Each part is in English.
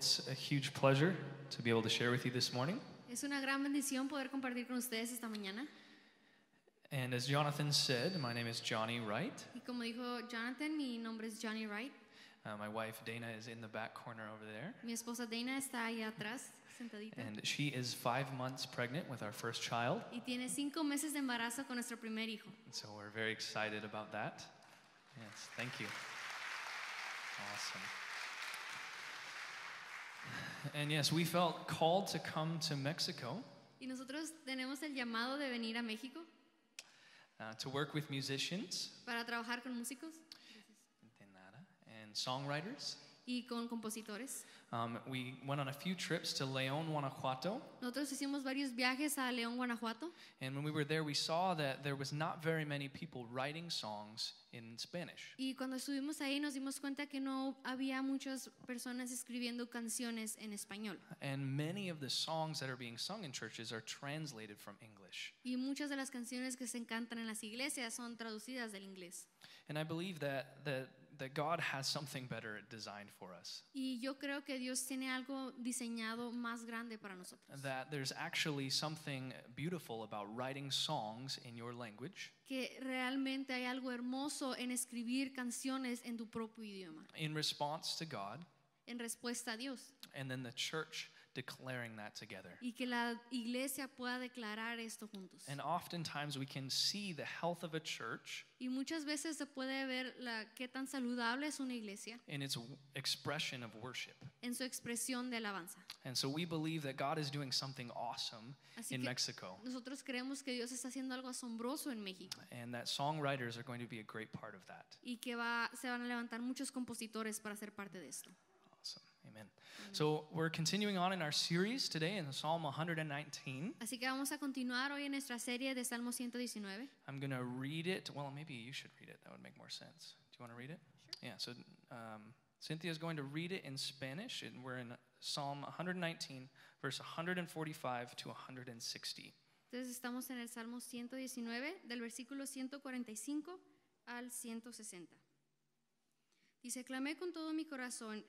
it's a huge pleasure to be able to share with you this morning. Es una gran bendición poder compartir con ustedes esta mañana. And as Jonathan said, my name is Johnny Wright. Y como dijo Jonathan, mi nombre es Johnny Wright. Uh, my wife Dana is in the back corner over there. Mi esposa Dana está ahí atrás, sentadita. And she is five months pregnant with our first child. Y tiene cinco meses de embarazo con nuestro primer hijo. And so we're very excited about that. Yes, thank you. Awesome. And yes, we felt called to come to Mexico Y nosotros tenemos el llamado de venir a México uh, to work with musicians para trabajar con músicos and songwriters. Y con compositores. Um, we went on a few trips to León, Guanajuato, Nosotros hicimos varios viajes a León, Guanajuato. and when we were there, we saw that there was not very many people writing songs in Spanish. Y cuando estuvimos ahí nos dimos cuenta que no había muchas personas escribiendo canciones en español. And many of the songs that are being sung in churches are translated from English. Y muchas de las canciones que se cantan en las iglesias son traducidas del inglés. And I believe that, that, that God has something better designed for us. Y yo creo que Dios tiene algo diseñado más grande para nosotros. That there's actually something beautiful about writing songs in your language Que realmente hay algo hermoso en escribir canciones en tu propio idioma, in response to God, en respuesta a Dios. and then the church declaring that together. Y que la iglesia pueda declarar esto juntos. And oftentimes we can see the health of a church Y muchas veces se puede ver la, qué tan saludable es una iglesia in its expression of worship. en su expresión de alabanza. And so we believe that God is doing something awesome Así in Mexico, nosotros creemos que Dios está haciendo algo asombroso en México and that songwriters are going to be a great part of that. y que va, se van a levantar muchos compositores para ser parte de esto. Amen. So we're continuing on in our series today in Psalm 119. Así que vamos a continuar hoy en nuestra serie de Salmo 119. I'm going to read it. Well, maybe you should read it. That would make more sense. Do you want to read it? Yeah, so um, Cynthia is going to read it in Spanish, and we're in Psalm 119, verse 145 to 160. Entonces estamos en el Salmo 119, del versículo 145 al 160. Dice, clamé con todo mi corazón,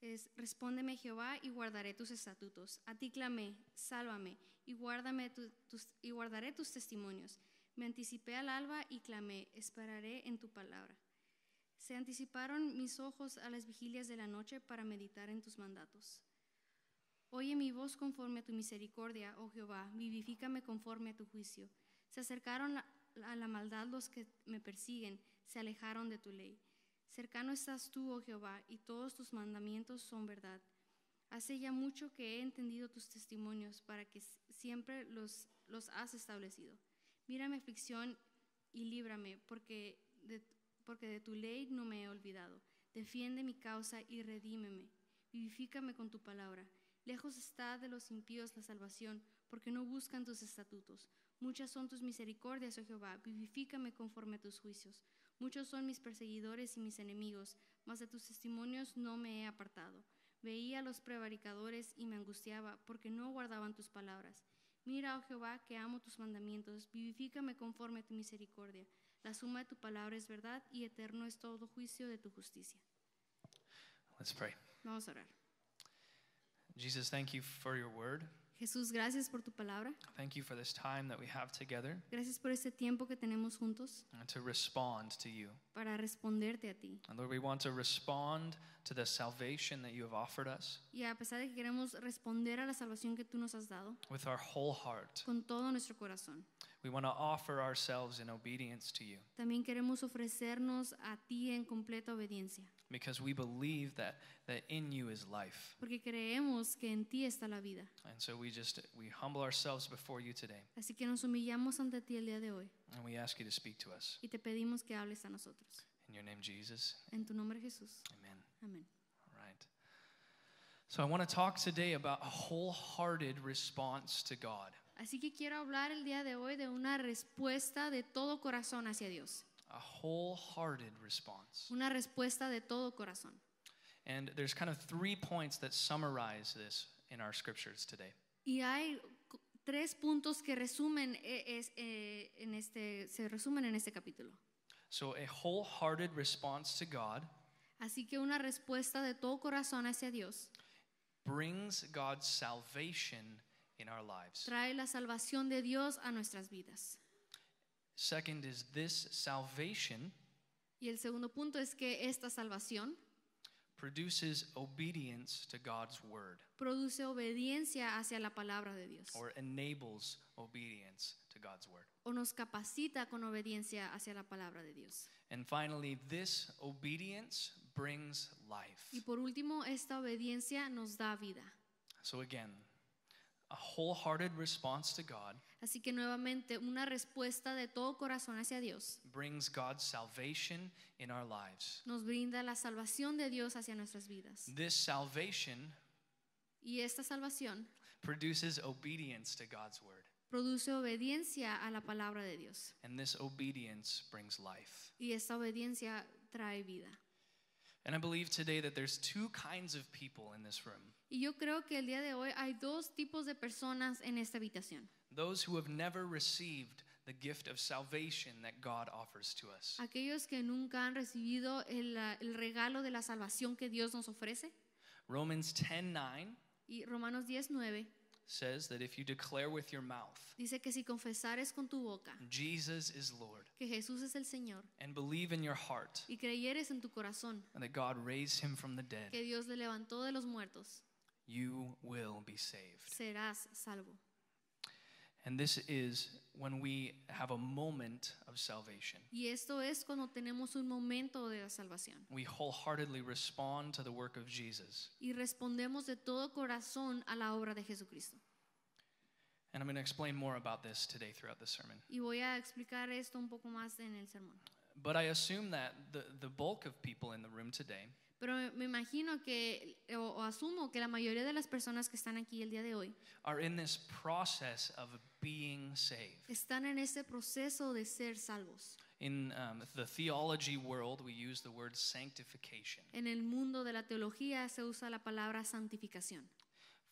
es, respóndeme Jehová y guardaré tus estatutos. A ti clamé, sálvame y, guárdame y guardaré tus testimonios. Me anticipé al alba y clamé, esperaré en tu palabra. Se anticiparon mis ojos a las vigilias de la noche para meditar en tus mandatos. Oye mi voz conforme a tu misericordia, oh Jehová, vivifícame conforme a tu juicio. Se acercaron a la maldad los que me persiguen, se alejaron de tu ley. Cercano estás tú, oh Jehová, y todos tus mandamientos son verdad. Hace ya mucho que he entendido tus testimonios para que siempre los, los has establecido. Mira mi aflicción y líbrame, porque de, porque de tu ley no me he olvidado. Defiende mi causa y redímeme. Vivifícame con tu palabra. Lejos está de los impíos la salvación, porque no buscan tus estatutos. Muchas son tus misericordias, oh Jehová. Vivifícame conforme a tus juicios. Muchos son mis perseguidores y mis enemigos, mas de tus testimonios no me he apartado. Veía a los prevaricadores y me angustiaba, porque no guardaban tus palabras. Mira, oh Jehová, que amo tus mandamientos. Vivifícame conforme a tu misericordia. La suma de tu palabra es verdad y eterno es todo juicio de tu justicia. Let's pray. Vamos a orar. Jesus, thank you for your word. Jesús, gracias por tu palabra. Thank you for this time that we have together Gracias por este tiempo que tenemos juntos and to respond to you. para responderte a ti. And Lord, we want to respond to the salvation that you have offered us Y a pesar de que queremos responder a la salvación que tú nos has dado with our whole heart. con todo nuestro corazón, We want to offer ourselves in obedience to you también queremos ofrecernos a ti en completa obediencia, because we believe that, that in you is life. porque creemos que en ti está la vida. And so we just we humble ourselves before you today Así que nos humillamos ante ti el día de hoy and we ask you to speak to us. y te pedimos que hables a nosotros. In your name, Jesus. En tu nombre Jesús. Amen. Amén. All right. So I want to talk today about a wholehearted response to God. Así que quiero hablar el día de hoy de una respuesta de todo corazón hacia Dios. A wholehearted response. Una respuesta de todo corazón. And there's kind of three points that summarize this in our scriptures today. Y hay tres puntos que resumen eh, es- eh, en este, se resumen en este capítulo. So, a wholehearted response to God, Así que una respuesta de todo corazón hacia Dios brings God's salvation in our lives. trae la salvación de Dios a nuestras vidas. Second is this salvation Y el segundo punto es que esta salvación produces obedience to God's word produce obediencia hacia la palabra de Dios or enables obedience to God's word. o nos capacita con obediencia hacia la palabra de Dios. And finally, this obedience brings life. Y por último, esta obediencia nos da vida. So, again, a wholehearted response to God Así que nuevamente una respuesta de todo corazón hacia Dios brings God's salvation in our lives. nos brinda la salvación de Dios hacia nuestras vidas. This salvation Y esta salvación produces obedience to God's word, produce obediencia a la palabra de Dios. and this obedience brings life. Y esta obediencia trae vida. And I believe today that there's two kinds of people in this room Y yo creo que el día de hoy hay dos tipos de personas en esta habitación. those who have never received the gift of salvation that God offers to us. Aquellos que nunca han recibido el, el regalo de la salvación que Dios nos ofrece. Romans 10:9 Y Romanos 19 says that if you declare with your mouth dice que si confesares con tu boca Jesus is Lord que Jesús es el Señor and believe in your heart y creyeres en tu corazón that God raised him from the dead, que Dios le levantó de los muertos, you will be saved. serás salvo. And this is when we have a moment of salvation. Y esto es cuando tenemos un momento de la salvación We wholeheartedly respond to the work of Jesus. y respondemos de todo corazón a la obra de Jesucristo. And I'm going to explain more about this today throughout the sermon. Y voy a explicar esto un poco más en el sermón. But I assume that the, the bulk of people in the room today Pero me- imagino que, o, o asumo que la mayoría de las personas que están aquí el día de hoy are in this process of being saved. están en ese proceso de ser salvos. In um, the theology world, we use the word sanctification. En el mundo de la teología se usa la palabra santificación.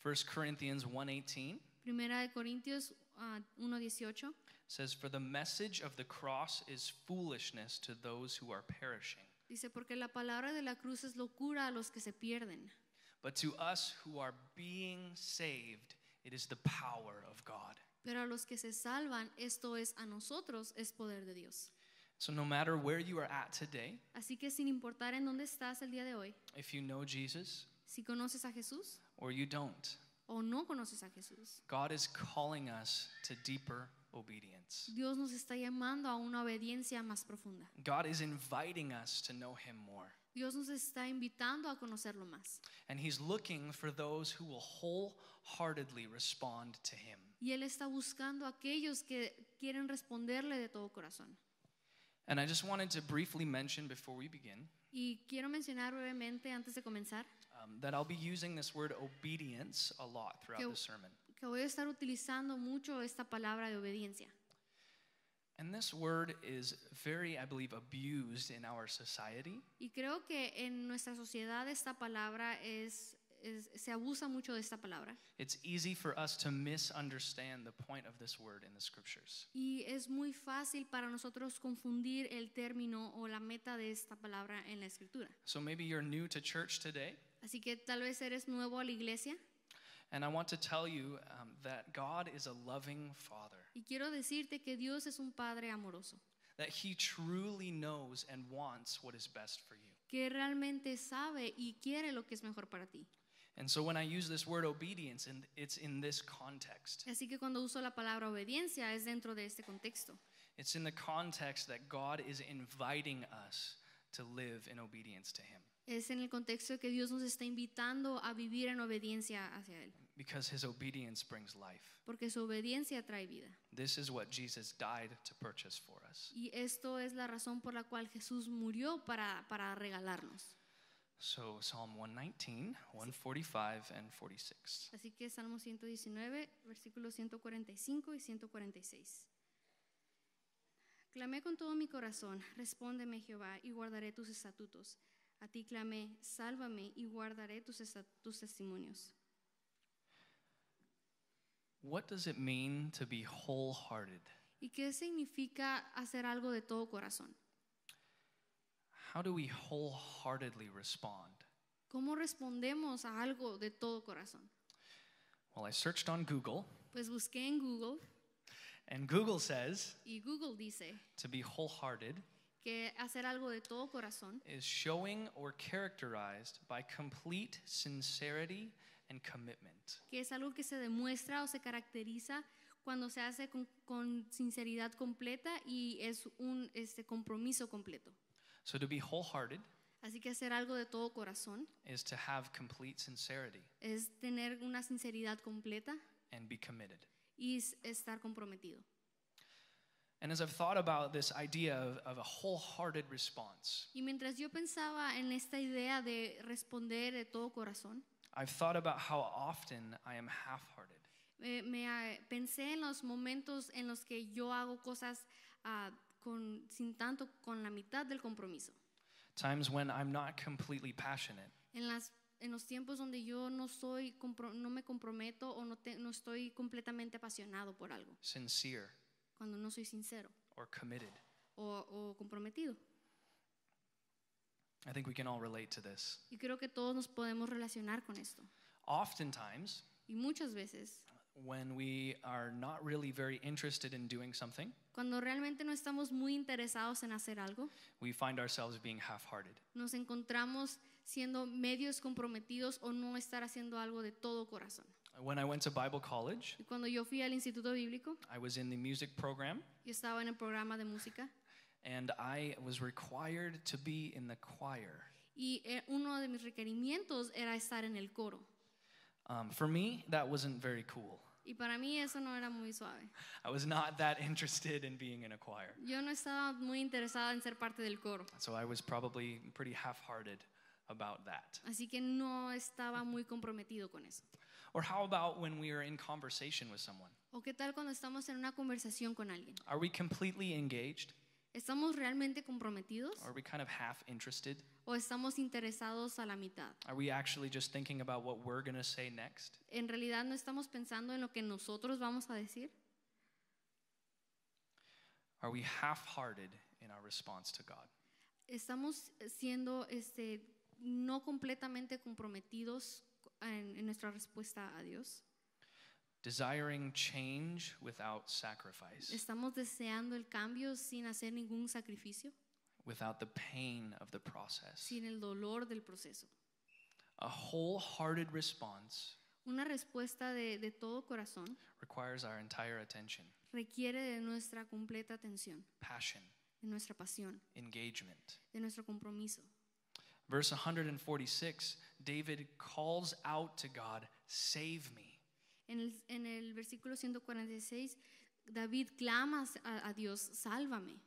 1 Corinthians 1:18 Primera de Corintios ah, 1.18 says, "For the message of the cross is foolishness to those who are perishing, dice, porque la palabra de la cruz es locura a los que se pierden, but to us who are being saved, it is the power of God." pero a los que se salvan, esto es a nosotros, es poder de Dios. So no matter where you are at today, Así que sin importar en dónde estás el día de hoy, if you know Jesus si conoces a Jesús or you don't, o no conoces a Jesús, God is calling us to deeper obedience. Dios nos está llamando a una obediencia más profunda. God is inviting us to know him more. Dios nos está invitando a conocerlo más. And he's looking for those who will wholeheartedly respond to him. Y Él está buscando a aquellos que quieren responderle de todo corazón. And I just wanted to briefly mention before we begin Y quiero mencionar brevemente antes de comenzar um, that I'll be using this word obedience a lot throughout the sermon. Que voy a estar utilizando mucho esta palabra de obediencia. And this word is very, I believe, abused in our society. Y creo que en nuestra sociedad esta palabra es, es- se abusa mucho de esta palabra. It's easy for us to misunderstand the point of this word in the scriptures. Y es muy fácil para nosotros confundir el término o la meta de esta palabra en la escritura. So maybe you're new to church today, Así que tal vez eres nuevo a la iglesia and I want to tell you um, that God is a loving Father, y quiero decirte que Dios es un Padre amoroso, that He truly knows and wants what is best for you. que realmente sabe y quiere lo que es mejor para ti. And so when I use this word obedience, and it's in this context. Así que cuando uso la palabra obediencia es dentro de este contexto. It's in the context that God is inviting us to live in obedience to Him Es en el contexto que Dios nos está invitando a vivir en obediencia hacia Él, because His obedience brings life. porque su obediencia trae vida. This is what Jesus died to purchase for us. Y esto es la razón por la cual Jesús murió para, para regalarnos. So Psalm 119, 145, and 46. Así que Salmo 119, versículos 145 y 146. Clamé con todo mi corazón, respóndeme Jehová y guardaré tus estatutos. A ti clamé, sálvame y guardaré tus, testimonios. What does it mean to be wholehearted? ¿Y qué significa hacer algo de todo corazón? How do we wholeheartedly respond? ¿Cómo respondemos a algo de todo corazón? Well, I searched on Google, Pues busqué en Google and Google says y Google dice to be wholehearted que hacer algo de todo corazón is showing or characterized by complete sincerity and commitment. que es algo que se demuestra o se caracteriza cuando se hace con, con sinceridad completa y es un este, compromiso completo. So to be wholehearted Así que hacer algo de todo corazón is to have complete sincerity es tener una sinceridad completa and be committed. y es- estar comprometido. And as I've thought about this idea of, of a wholehearted response, Y mientras yo pensaba en esta idea de responder de todo corazón, I've thought about how often I am half hearted. eh, me ah, pensé en los momentos en los que yo hago cosas ah, con, sin tanto con la mitad del compromiso. Times when I'm not completely passionate, En, las, en los tiempos donde yo no, soy, compro- no me comprometo o no, te- no estoy completamente apasionado por algo, sincere, cuando no soy sincero or committed. o, o comprometido. I think we can all relate to this. Y creo que todos nos podemos relacionar con esto. Oftentimes, Y muchas veces, when we are not really very interested in doing something, cuando realmente no estamos muy interesados en hacer algo, we find ourselves being half hearted. nos encontramos siendo medios comprometidos o no estar haciendo algo de todo corazón. When I went to Bible college, cuando yo fui al Instituto Bíblico, I was in the music program yo estaba en el programa de música and I was required to be in the choir. y eh, uno de mis requerimientos era estar en el coro. Um, for me, that wasn't very cool. Y para mí eso no era muy suave. I was not that interested in being in a choir. Yo no estaba muy interesada en ser parte del coro, So I was probably pretty half hearted about that. así que no estaba muy comprometido con eso. Or how about when we are in conversation with someone? ¿O qué tal cuando estamos en una conversación con alguien? Are we completely engaged? ¿Estamos realmente comprometidos Are we kind of half interested? o estamos interesados a la mitad? Are we actually just thinking about what we're going to say next? ¿En realidad no estamos pensando en lo que nosotros vamos a decir? Are we half hearted in our response to God? ¿Estamos siendo este, no completamente comprometidos en, en nuestra respuesta a Dios? Desiring change without sacrifice, ¿Estamos deseando el cambio sin hacer ningún sacrificio? without the pain of the process. Sin el dolor del proceso. A wholehearted response Una respuesta de, de todo corazón requires our entire attention, requiere de nuestra completa atención, passion, de nuestra pasión, engagement. de nuestro compromiso. Verse 146, David calls out to God, Save me. En el, en el versículo 146, David clama a, a Dios, sálvame,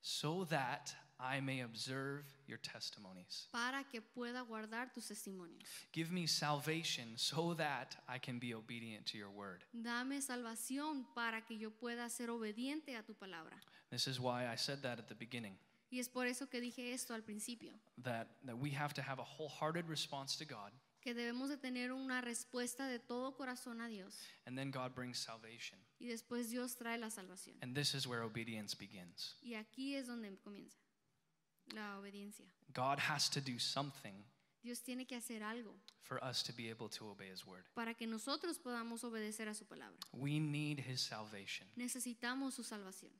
so that I may observe your testimonies. para que pueda guardar tus testimonios. Give me salvation so that I can be obedient to your word. Dame salvación para que yo pueda ser obediente a tu palabra. This is why I said that at the beginning Y es por eso que dije esto al principio, that, that we have to have a wholehearted response to God, que debemos de tener una respuesta de todo corazón a Dios and then God brings salvation. y después Dios trae la salvación. And this is where obedience begins. Y aquí es donde comienza la obediencia. God has to do something Dios tiene que hacer algo for us to be able to obey His word. para que nosotros podamos obedecer a su palabra. We need His salvation Necesitamos su salvación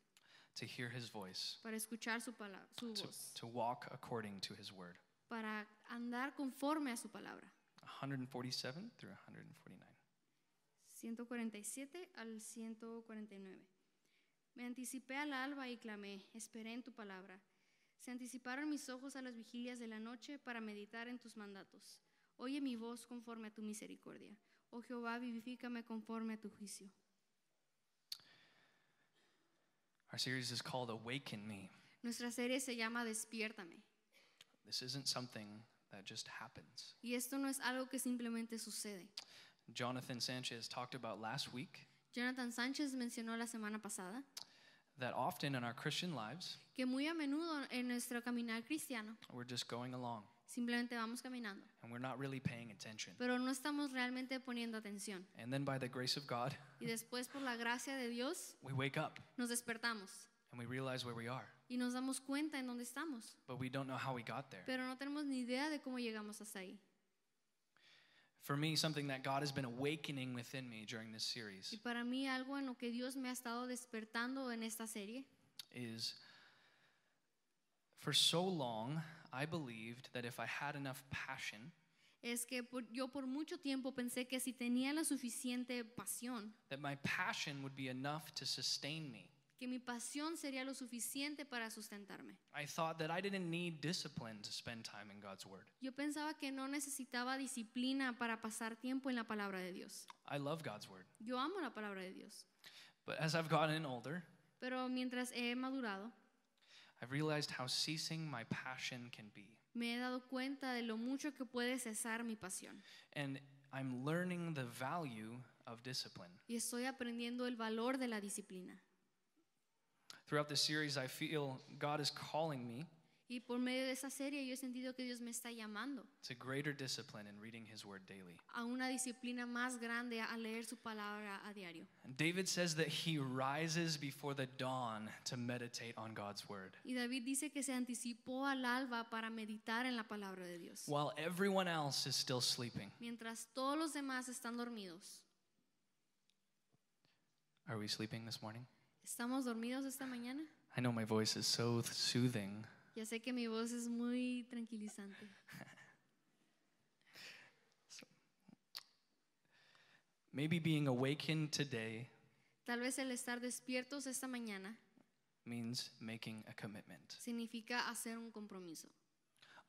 to hear His voice, para escuchar su palabra, su to, voz, to walk according to His word. para andar conforme a su palabra. 147 through 149. 147 al 149. Me anticipé al alba y clamé, esperé en tu palabra. Se anticiparon mis ojos a las vigilias de la noche para meditar en tus mandatos. Oye mi voz conforme a tu misericordia. Oh Jehová, vivifícame conforme a tu juicio. Our series is called Awaken Me. Nuestra serie se llama Despiértame. This isn't something that just happens. Y esto no es algo que simplemente sucede. Jonathan Sanchez talked about last week Jonathan Sánchez mencionó la semana pasada that often in our Christian lives, que muy a menudo en nuestro caminar cristiano we're just going along simplemente vamos caminando, and we're not really paying attention. pero no estamos realmente poniendo atención. And then by the grace of God, Y después por la gracia de Dios we wake up nos despertamos and we realize where we are. y nos damos cuenta en dónde estamos, but we don't know how we got there. pero no tenemos ni idea de cómo llegamos hasta ahí. For me, something that God has been awakening within me during this series Y para mí algo en lo que Dios me ha estado despertando en esta serie is for so long, I believed that if I had enough passion, es que por- yo por mucho tiempo pensé que si tenía la suficiente pasión, that my passion would be enough to sustain me. que mi pasión sería lo suficiente para sustentarme. I thought that I didn't need discipline to spend time in God's Word. Yo pensaba que no necesitaba disciplina para pasar tiempo en la palabra de Dios. I love God's Word. Yo amo la palabra de Dios, But as I've gotten older, pero mientras he madurado, I've realized how ceasing my passion can be. me he dado cuenta de lo mucho que puede cesar mi pasión. And I'm learning the value of discipline. Y estoy aprendiendo el valor de la disciplina. Throughout this series, I feel God is calling me Y por medio de esa serie yo he sentido que Dios me está llamando to greater discipline in reading His Word daily. a una disciplina más grande a leer su palabra a diario. And David says that he rises before the dawn to meditate on God's Word, Y David dice que se anticipó al alba para meditar en la palabra de Dios, while everyone else is still sleeping. mientras todos los demás están dormidos. Are we sleeping this morning? ¿Estamos dormidos esta mañana? I know my voice is so soothing. Ya sé que mi voz es muy tranquilizante. Maybe being awakened today Tal vez el estar despiertos esta mañana means making a commitment, significa hacer un compromiso,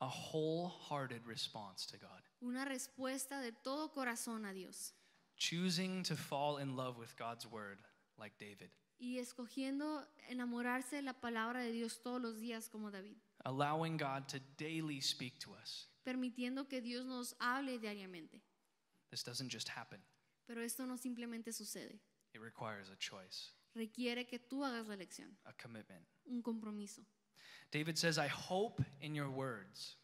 a wholehearted response to God, una respuesta de todo corazón a Dios. Choosing to fall in love with God's Word like David, y escogiendo enamorarse de la palabra de Dios todos los días como David, allowing God to daily speak to us. permitiendo que Dios nos hable diariamente. This doesn't just happen, Pero esto no simplemente sucede, it requires a choice, requiere que tú hagas la elección, a commitment. un compromiso. David says, I hope in your words.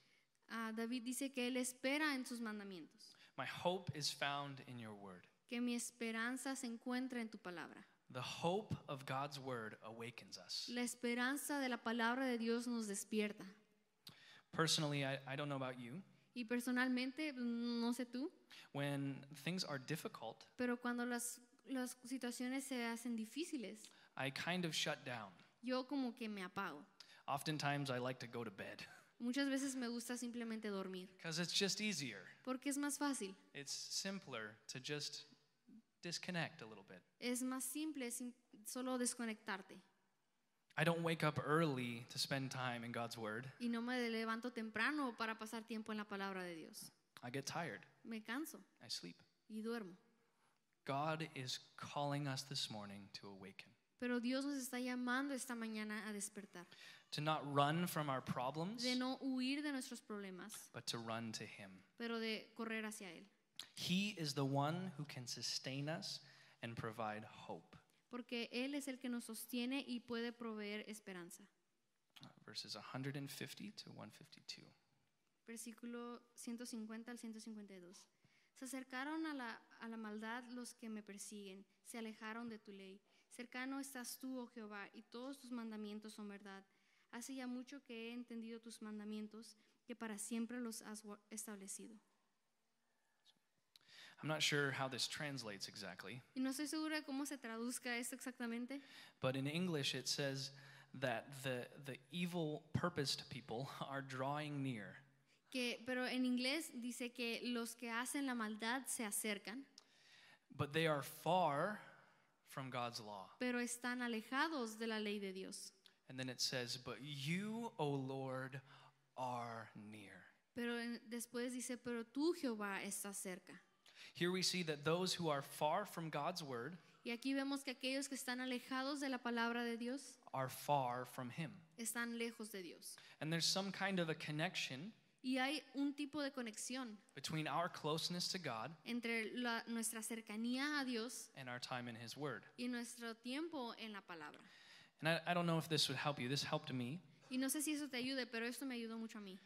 Ah, David dice que él espera en sus mandamientos, My hope is found in your word. que mi esperanza se encuentra en tu palabra. The hope of God's word awakens us. La esperanza de la palabra de Dios nos despierta. Personally, I, I don't know about you. Y personalmente, no sé tú, When things are difficult, pero cuando las, las situaciones se hacen difíciles, I kind of shut down. yo como que me apago. Oftentimes, I like to go to bed Muchas veces me gusta simplemente dormir, because it's just easier. porque es más fácil, It's simpler to just disconnect a little bit. es más simple sin- solo desconectarte. I don't wake up early to spend time in God's word. Y no me levanto temprano para pasar tiempo en la palabra de Dios. I get tired. Me canso I sleep. y duermo. God is calling us this morning to awaken, Pero Dios nos está llamando esta mañana a despertar, to not run from our problems, de no huir de nuestros problemas, but to run to Him. pero de correr hacia Él. He is the one who can sustain us and provide hope. Porque Él es el que nos sostiene y puede proveer esperanza. Verses 150 to 152. Versículo 150 al 152. Se acercaron a la, a la maldad los que me persiguen, se alejaron de tu ley. Cercano estás tú, oh Jehová, y todos tus mandamientos son verdad. Hace ya mucho que he entendido tus mandamientos, que para siempre los has establecido. I'm not sure how this translates exactly, Y no estoy segura cómo se traduzca esto exactamente, but in English it says that the, the evil purposed people are drawing near. que, pero en inglés dice que los que hacen la maldad se acercan, But they are far from God's law. pero están alejados de la ley de Dios. And then it says, But you, O Lord, are near. Pero después dice, pero tú Jehová estás cerca. Here we see that those who are far from God's word Y aquí vemos que aquellos que están alejados de la palabra de Dios are far from Him. están lejos de Dios. And there's some kind of a connection Y hay un tipo de conexión between our closeness to God entre la- nuestra cercanía a Dios and our time in His word. y nuestro tiempo en la palabra. And I, I don't know if this would help you. This helped me. Y no sé si eso te ayude, pero esto me ayudó mucho a mí.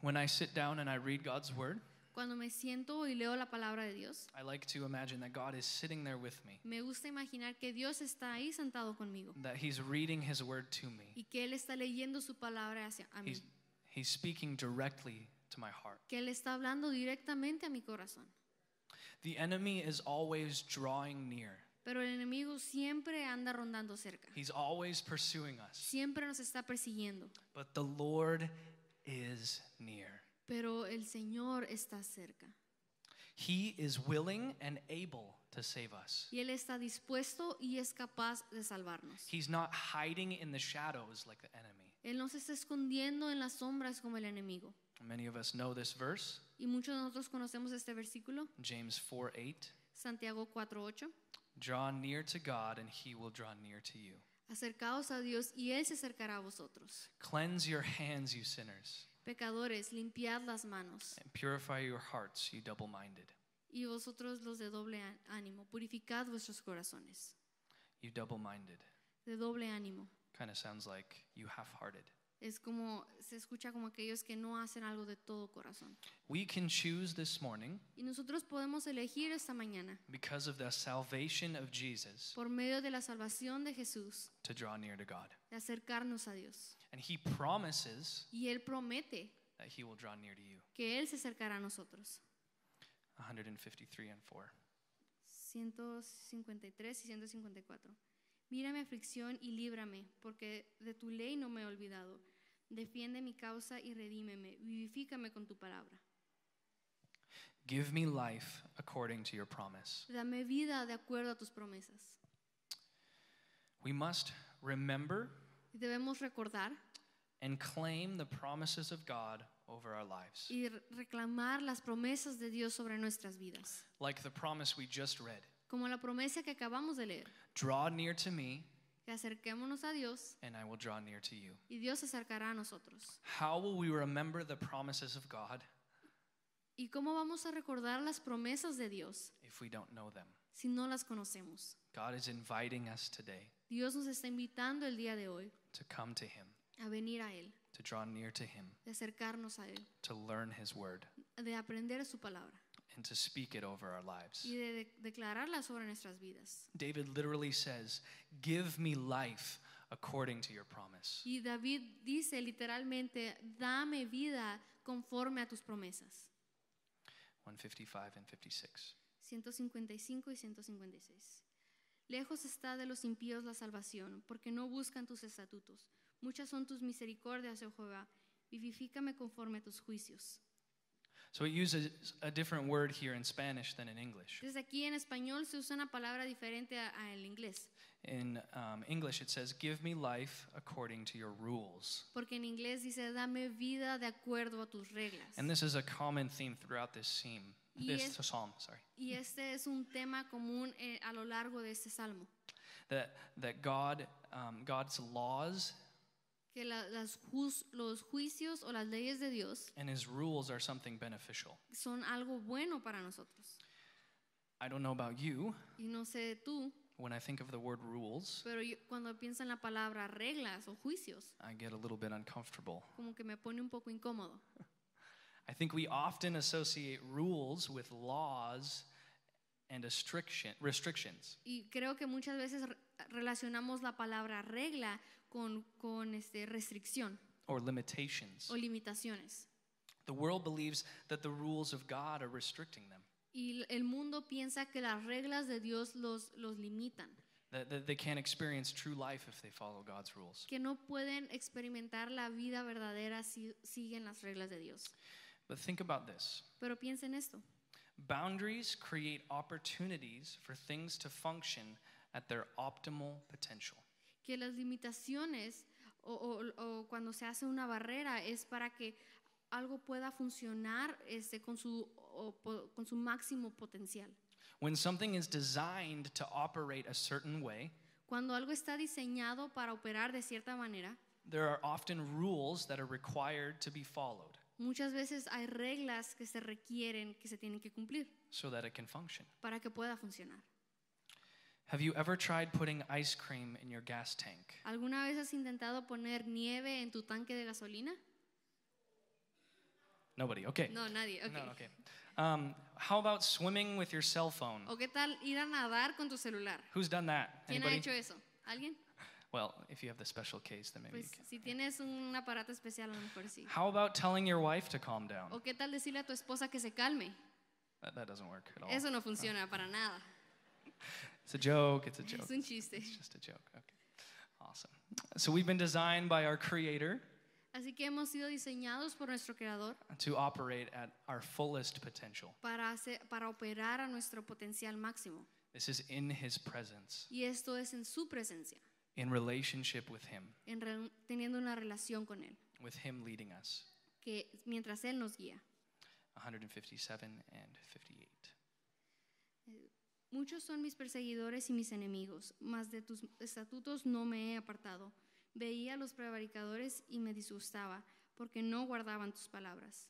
When I sit down and I read God's word, Cuando me siento y leo la palabra de Dios, I like to imagine that God is sitting there with me, me gusta imaginar que Dios está ahí sentado conmigo that He's reading His word to me. y que Él está leyendo su palabra hacia a mí, He's, he's speaking directly to my heart. que Él está hablando directamente a mi corazón. The enemy is always drawing near, Pero el enemigo siempre anda rondando cerca, he's always pursuing us. siempre nos está persiguiendo, But the Lord is near. Pero el Señor está cerca. He is willing and able to save us. Y Él está dispuesto y es capaz de salvarnos. He's not hiding in the shadows like the enemy. Él no se está escondiendo en las sombras como el enemigo. Many of us know this verse, Y muchos de nosotros conocemos este versículo, James 4 8. Santiago 4:8. Draw near to God, and he will draw near to you. Acercaos a Dios y Él se acercará a vosotros. Cleanse your hands, you sinners, Pecadores, limpiad las manos. and purify your hearts, you double minded. Y vosotros los de doble ánimo, purificad vuestros corazones. You double minded. De doble ánimo. Kind of sounds like you half hearted. Es como, se escucha como aquellos que no hacen algo de todo corazón. We can choose this morning, Y nosotros podemos elegir esta mañana, because of the salvation of Jesus, por medio de la salvación de Jesús, to draw near to God. de acercarnos a Dios. And he promises Y Él promete that he will draw near to you. que Él se acercará a nosotros. 153 and 4. 153 y 154. Mira mi aflicción y líbrame, porque de tu ley no me he olvidado. Defiende mi causa y redímeme. Vivifícame con tu palabra. Give me life according to your promise. Dame vida de acuerdo a tus promesas. We must remember Debemos recordar and claim the promises of God over our lives. y re- reclamar las promesas de Dios sobre nuestras vidas. Like the promise we just read Como la promesa que acabamos de leer, Draw near to me, que acerquémonos a Dios and I will draw near to you. y Dios se acercará a nosotros. How will we remember the promises of God ¿Y cómo vamos a recordar las promesas de Dios if we don't know them? si no las conocemos? God is inviting us today Dios nos está invitando el día de hoy to come to Him, a venir a Él, to draw near to Him, de acercarnos a Él, to learn His word, de aprender su palabra and to speak it over our lives. y de, de- declararla sobre nuestras vidas. David literally says, Give me life according to your promise. Y David dice literalmente, dame vida conforme a tus promesas. 155 and 56. 155 y 156. Lejos está de los impíos la salvación, porque no buscan tus estatutos. Muchas son tus misericordias, oh Jehová. Vivifícame conforme a tus juicios. So it uses a different word here in Spanish than in English. Desde aquí en español se usa una palabra diferente al inglés, In um, English, it says, Give me life according to your rules. porque en inglés dice, dame vida de acuerdo a tus reglas. And this is a common theme throughout this theme, this Yes. psalm, sorry. Y este es un tema común eh, a lo largo de este salmo, That, that God, um, God's laws que la- las jus- los juicios o las leyes de Dios and his rules are something beneficial. son algo bueno para nosotros. I don't know about you, Y no sé tú, when I think of the word rules, pero yo- cuando pienso en la palabra reglas o juicios, I get a little bit uncomfortable. como que me pone un poco incómodo. I think we often associate rules with laws and restriction, restrictions. Y creo que muchas veces re- relacionamos la palabra regla con, con este, restricción or limitations. o limitaciones. The world believes that the rules of God are restricting them, Y el mundo piensa que las reglas de Dios los, los limitan, that, that they can't experience true life if they follow God's rules. que no pueden experimentar la vida verdadera si siguen las reglas de Dios. But think about this Pero piensen esto, boundaries create opportunities for things to function at their optimal potential. Que las limitaciones o, o- o cuando se hace una barrera es para que algo pueda funcionar este, con, su, o po- con su máximo potencial. When something is designed to operate a certain way, Cuando algo está diseñado para operar de cierta manera, there are often rules that are required to be followed muchas veces hay reglas que se requieren, que se tienen que cumplir so that it can function. para que pueda funcionar. Have you ever tried putting ice cream in your gas tank? ¿Alguna vez has intentado poner nieve en tu tanque de gasolina? Nobody. Okay. No, nadie. ok. No, okay. Um, how about swimming with your cell phone? ¿O qué tal ir a nadar con tu celular? Who's done that? ¿Quién ha hecho eso? ¿Alguien? Well, if you have the special case, then maybe you Pues can. si tienes un aparato especial, a lo mejor sí. How about telling your wife to calm down? ¿O qué tal decirle a tu esposa que se calme? That, that doesn't work at all. Eso no funciona para nada. It's a joke. It's a joke. Es un chiste. It's just a joke. Okay. Awesome. So we've been designed by our Creator Así que hemos sido diseñados por nuestro Creador to operate at our fullest potential. para, hacer- para operar a nuestro potencial máximo. This is in His presence, Y esto es en su presencia, in relationship with Him, en re- teniendo una relación con Él, with Him leading us. que mientras Él nos guía. 157 and 58. Eh, Muchos son mis perseguidores y mis enemigos, mas de tus estatutos no me he apartado. Veía a los prevaricadores y me disgustaba, porque no guardaban tus palabras.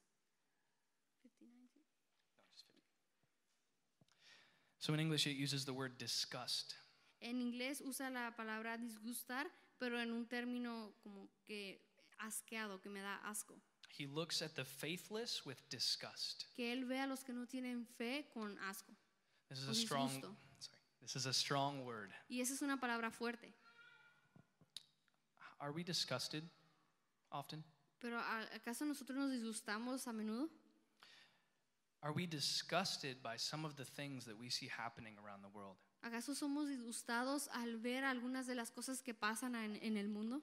So in English, it uses the word disgust. En inglés usa la palabra disgustar, pero en un término como que asqueado, que me da asco. He looks at the faithless with disgust. Que Él ve a los que no tienen fe con asco. This is a strong. Sorry. This is a strong word. Y esa es una palabra fuerte. Are we disgusted often? Pero ¿acaso nosotros nos disgustamos a menudo? Are we disgusted by some of the things that we see happening around the world? ¿Acaso somos disgustados al ver algunas de las cosas que pasan en, en el mundo?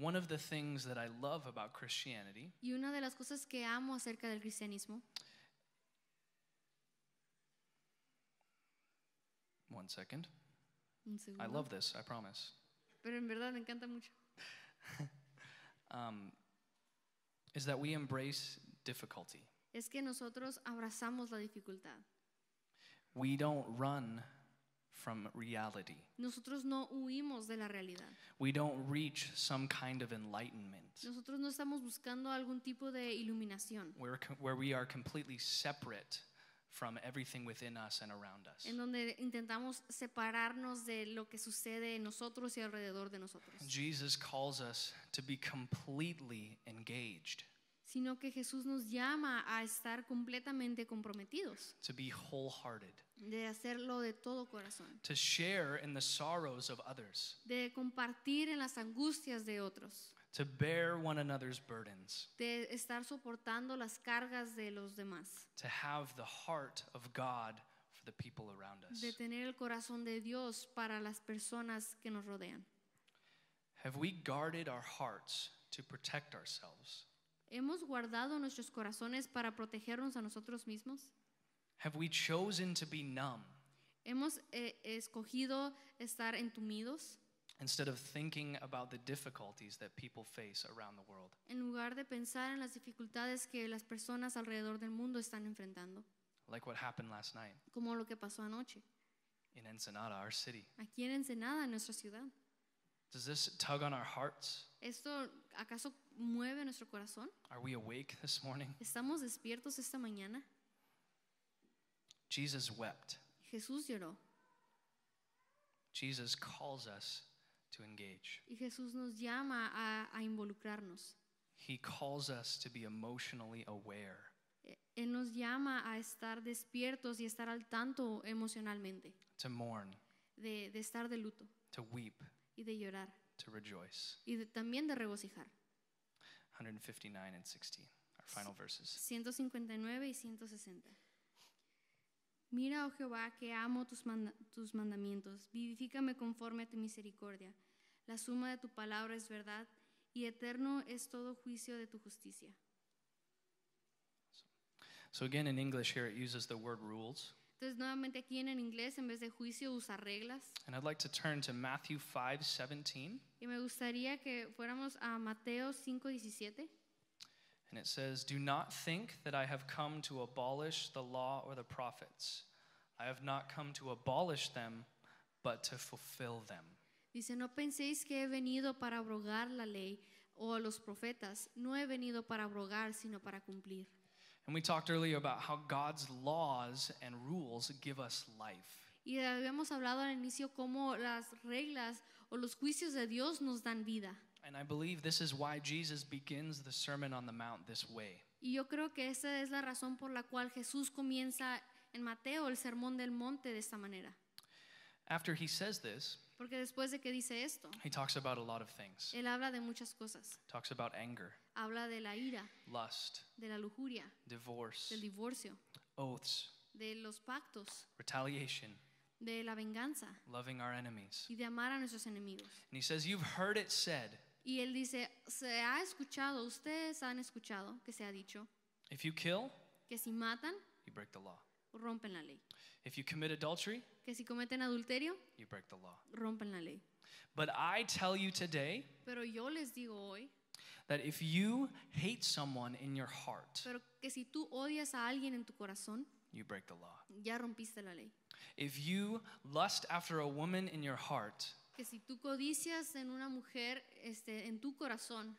One of the things that I love about Christianity Y una de las cosas que amo acerca del cristianismo, One second. un I love this, I promise. pero en verdad me encanta mucho, Um, is that we embrace difficulty. es que nosotros abrazamos la dificultad. We don't run from reality. Nosotros no huimos de la realidad. We don't reach some kind of enlightenment Nosotros no estamos buscando algún tipo de iluminación, where, where we are completely separate from everything within us and around us. en donde intentamos separarnos de lo que sucede en nosotros y alrededor de nosotros, Jesus calls us to be completely engaged, sino que Jesús nos llama a estar completamente comprometidos, to be wholehearted, de hacerlo de todo corazón, to share in the sorrows of others, de compartir en las angustias de otros. To bear one another's burdens, de estar soportando las cargas de los demás, to have the heart of God for the people around us. de tener el corazón de Dios para las personas que nos rodean. Have we guarded our hearts to protect ourselves? ¿Hemos guardado nuestros corazones para protegernos a nosotros mismos? Have we chosen to be numb ¿Hemos eh, escogido estar entumidos instead of thinking about the difficulties that people face around the world? en lugar de pensar en las dificultades que las personas alrededor del mundo están enfrentando? Like what happened last night Como lo que pasó anoche, in Ensenada, our city. aquí en Ensenada, en nuestra ciudad. Does this tug on our hearts? ¿Esto acaso mueve nuestro corazón? Are we awake this morning? ¿Estamos despiertos esta mañana? Jesus wept. Jesús lloró. Jesus calls us to engage. Y Jesús nos llama a, a involucrarnos. He calls us to be emotionally aware, Eh, Él nos llama a estar despiertos y estar al tanto emocionalmente, to mourn, de, de estar de luto to weep, y de llorar to rejoice. y de- también de regocijar. 159 and 60, our final verses. 159 y 160. Mira, oh Jehová, que amo tus, manda- tus mandamientos. Vivifícame conforme a tu misericordia. La suma de tu palabra es verdad y eterno es todo juicio de tu justicia. So, again, in English, here it uses the word rules. Entonces, nuevamente aquí en inglés, en vez de juicio, usa reglas. And I'd like to turn to Matthew 5 17. Y me gustaría que fuéramos a Mateo 5:17. And it says, Do not think that I have come to abolish the law or the prophets. I have not come to abolish them, but to fulfill them. Dice, no penséis que he venido para abrogar la ley o a los profetas. No he venido para abrogar, sino para cumplir. And we talked earlier about how God's laws and rules give us life. Y habíamos hablado al inicio cómo las reglas o los juicios de Dios nos dan vida. And I believe this is why Jesus begins the Sermon on the Mount this way. Y yo creo que esa es la razón por la cual Jesús comienza en Mateo el sermón del monte de esta manera. After he says this, Porque después de que dice esto, he talks about a lot of things. él habla de muchas cosas. Talks about anger, Habla de la ira, lust, de la lujuria, divorce, del divorcio, oaths, de los pactos, retaliation, de la venganza loving our enemies. y de amar a nuestros enemigos. And he says, You've heard it said, Y él dice, se ha escuchado, ustedes han escuchado que se ha dicho if you kill, que si matan, you break the law. rompen la ley. If you commit adultery, Que si cometen adulterio, you break the law. rompen la ley. But I tell you today Pero yo les digo hoy, that if you hate someone in your heart, pero que si tú odias a alguien en tu corazón, you break the law. ya rompiste la ley. If you lust after a woman in your heart, Que si tú codicias en una mujer este, en tu corazón,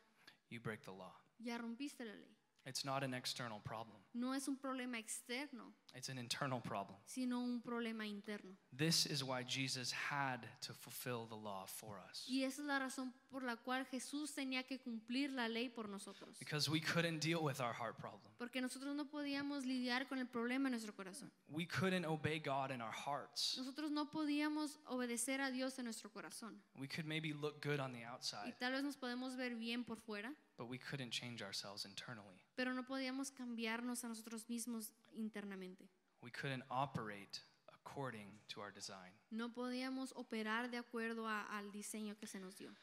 you break the law. ya rompiste la ley. It's not an external problem, No es un problema externo, it's an internal problem. sino un problema interno. This is why Jesus had to fulfill the law for us. Y esa es la razón por la cual Jesús tenía que cumplir la ley por nosotros. Because we couldn't deal with our heart problem. Porque nosotros no podíamos lidiar con el problema en nuestro corazón. We couldn't obey God in our hearts. Nosotros no podíamos obedecer a Dios en nuestro corazón. We could maybe look good on the Y outside, tal vez nos podemos ver bien por fuera, but we couldn't change ourselves internally. pero no podíamos cambiarnos a nosotros mismos internamente. We couldn't operate according to our design. No podíamos operar de acuerdo a- al diseño que se nos dio.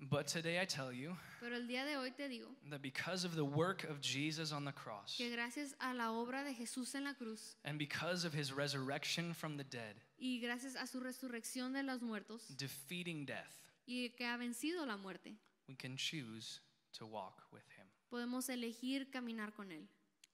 But today I tell you Pero el día de hoy te digo that because of the work of Jesus on the cross que gracias a la obra de Jesús en la cruz and because of his resurrection from the dead, y gracias a su resurrección de los muertos defeating death, y que ha vencido la muerte, we can choose to walk with him. podemos elegir caminar con Él.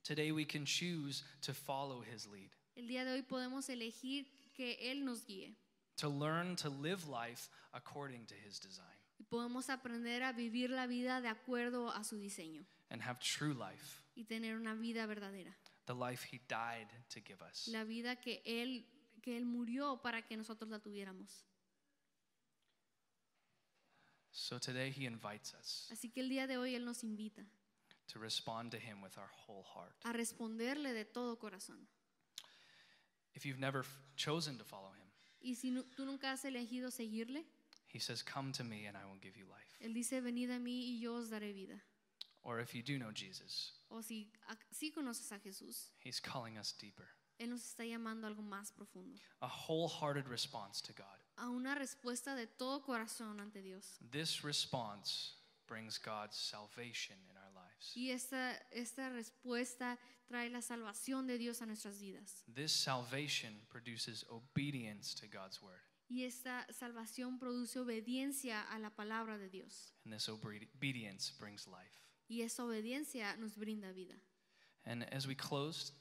Today we can choose to follow his lead, El día de hoy podemos elegir que Él nos guíe. To learn to live life according to his design, y podemos aprender a vivir la vida de acuerdo a su diseño. And have true life, y tener una vida verdadera. the life he died to give us. La vida que Él, que él murió para que nosotros la tuviéramos. So today he invites us. Así que el día de hoy Él nos invita to respond to him with our whole heart. a responderle de todo corazón. If you've never chosen to follow him, Y si nu- tú nunca has elegido seguirle, he says, Come to me and I will give you life. Él dice, venid a mí y yo os daré vida. Or if you do know Jesus, O si sí conoces a Jesús, he's calling us deeper. Él nos está llamando a algo más profundo, A wholehearted response to God. a una respuesta de todo corazón ante Dios. This response brings God's salvation in our lives. Y esta, esta respuesta trae la salvación de Dios a nuestras vidas. This salvation produces obedience to God's word. Y esta salvación produce obediencia a la palabra de Dios. And this obedience brings life. Y esa obediencia nos brinda vida. And as we close,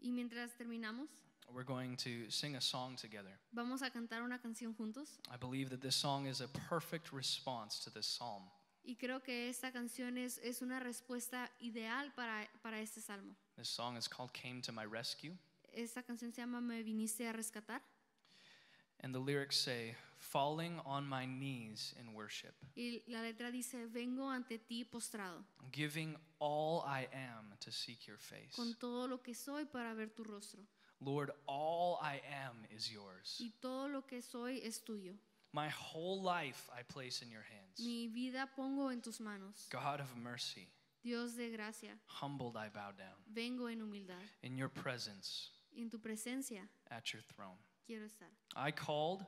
Y mientras terminamos, we're going to sing a song together. vamos a cantar una canción juntos. I believe that this song is a perfect response to this psalm. Y creo que esta canción es, es una respuesta ideal para, para este salmo. This song is called Came to My Rescue. Esta canción se llama Me viniste a rescatar. And the lyrics say, Falling on my knees in worship, Y la letra dice, vengo ante ti postrado, giving all I am to seek your face. con todo lo que soy para ver tu rostro. Lord, all I am is yours. Y todo lo que soy es tuyo. My whole life I place in your hands. Mi vida pongo en tus manos. God of mercy, Dios de gracia, humbled I bow down. vengo en humildad. In your presence, en tu presencia at your throne. quiero estar. I called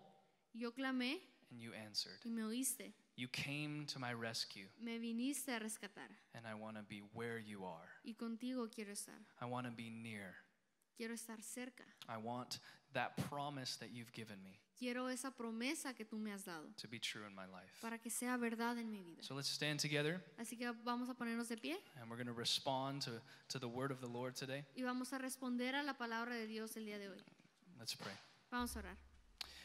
Yo clamé and you answered. y me oíste. You came to my rescue, Me viniste a rescatar. and I want to be where you are. Y contigo quiero estar. I want to be near. Quiero estar cerca. I want that promise that you've given me Quiero esa promesa que tú me has dado to be true in my life. para que sea verdad en mi vida. So let's stand together Así que vamos a ponernos de pie and we're going to respond to, to the word of the Lord today. y vamos a responder a la palabra de Dios el día de hoy. Let's pray. Vamos a orar.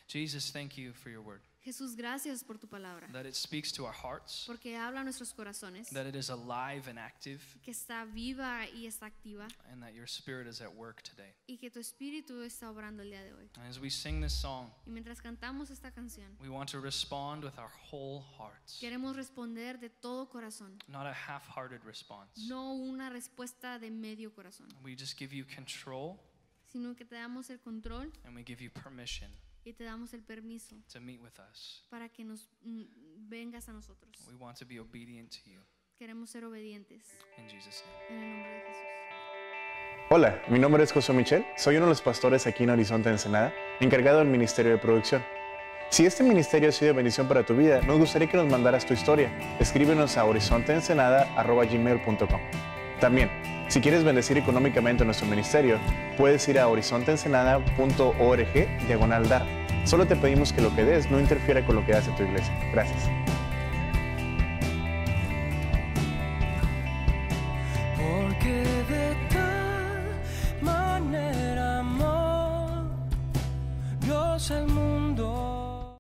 Jesus, thank you for your word. Jesús, gracias por tu palabra, That it speaks to our hearts, porque habla a nuestros corazones, that it is alive and active, que está viva y está activa, and that your spirit is at work today. y que tu espíritu está obrando el día de hoy. And as we sing this song, Y mientras cantamos esta canción, we want to respond with our whole hearts, queremos responder de todo corazón, not a half hearted response. no una respuesta de medio corazón, We just give you control sino que te damos el control and we give you permission y te damos el permiso to meet with us. para que nos mm, vengas a nosotros. We want to be obedient to you. Queremos ser obedientes In Jesus' name. en el nombre de Jesús. Hola, mi nombre es José Michel, soy uno de los pastores aquí en Horizonte Ensenada, encargado del Ministerio de Producción. Si este ministerio ha sido de bendición para tu vida, nos gustaría que nos mandaras tu historia. Escríbenos a horizonteensenada.gmail.com También, si quieres bendecir económicamente nuestro ministerio, puedes ir a horizonteensenada.org diagonal dar. Solo te pedimos que lo que des no interfiera con lo que hace tu iglesia. Gracias.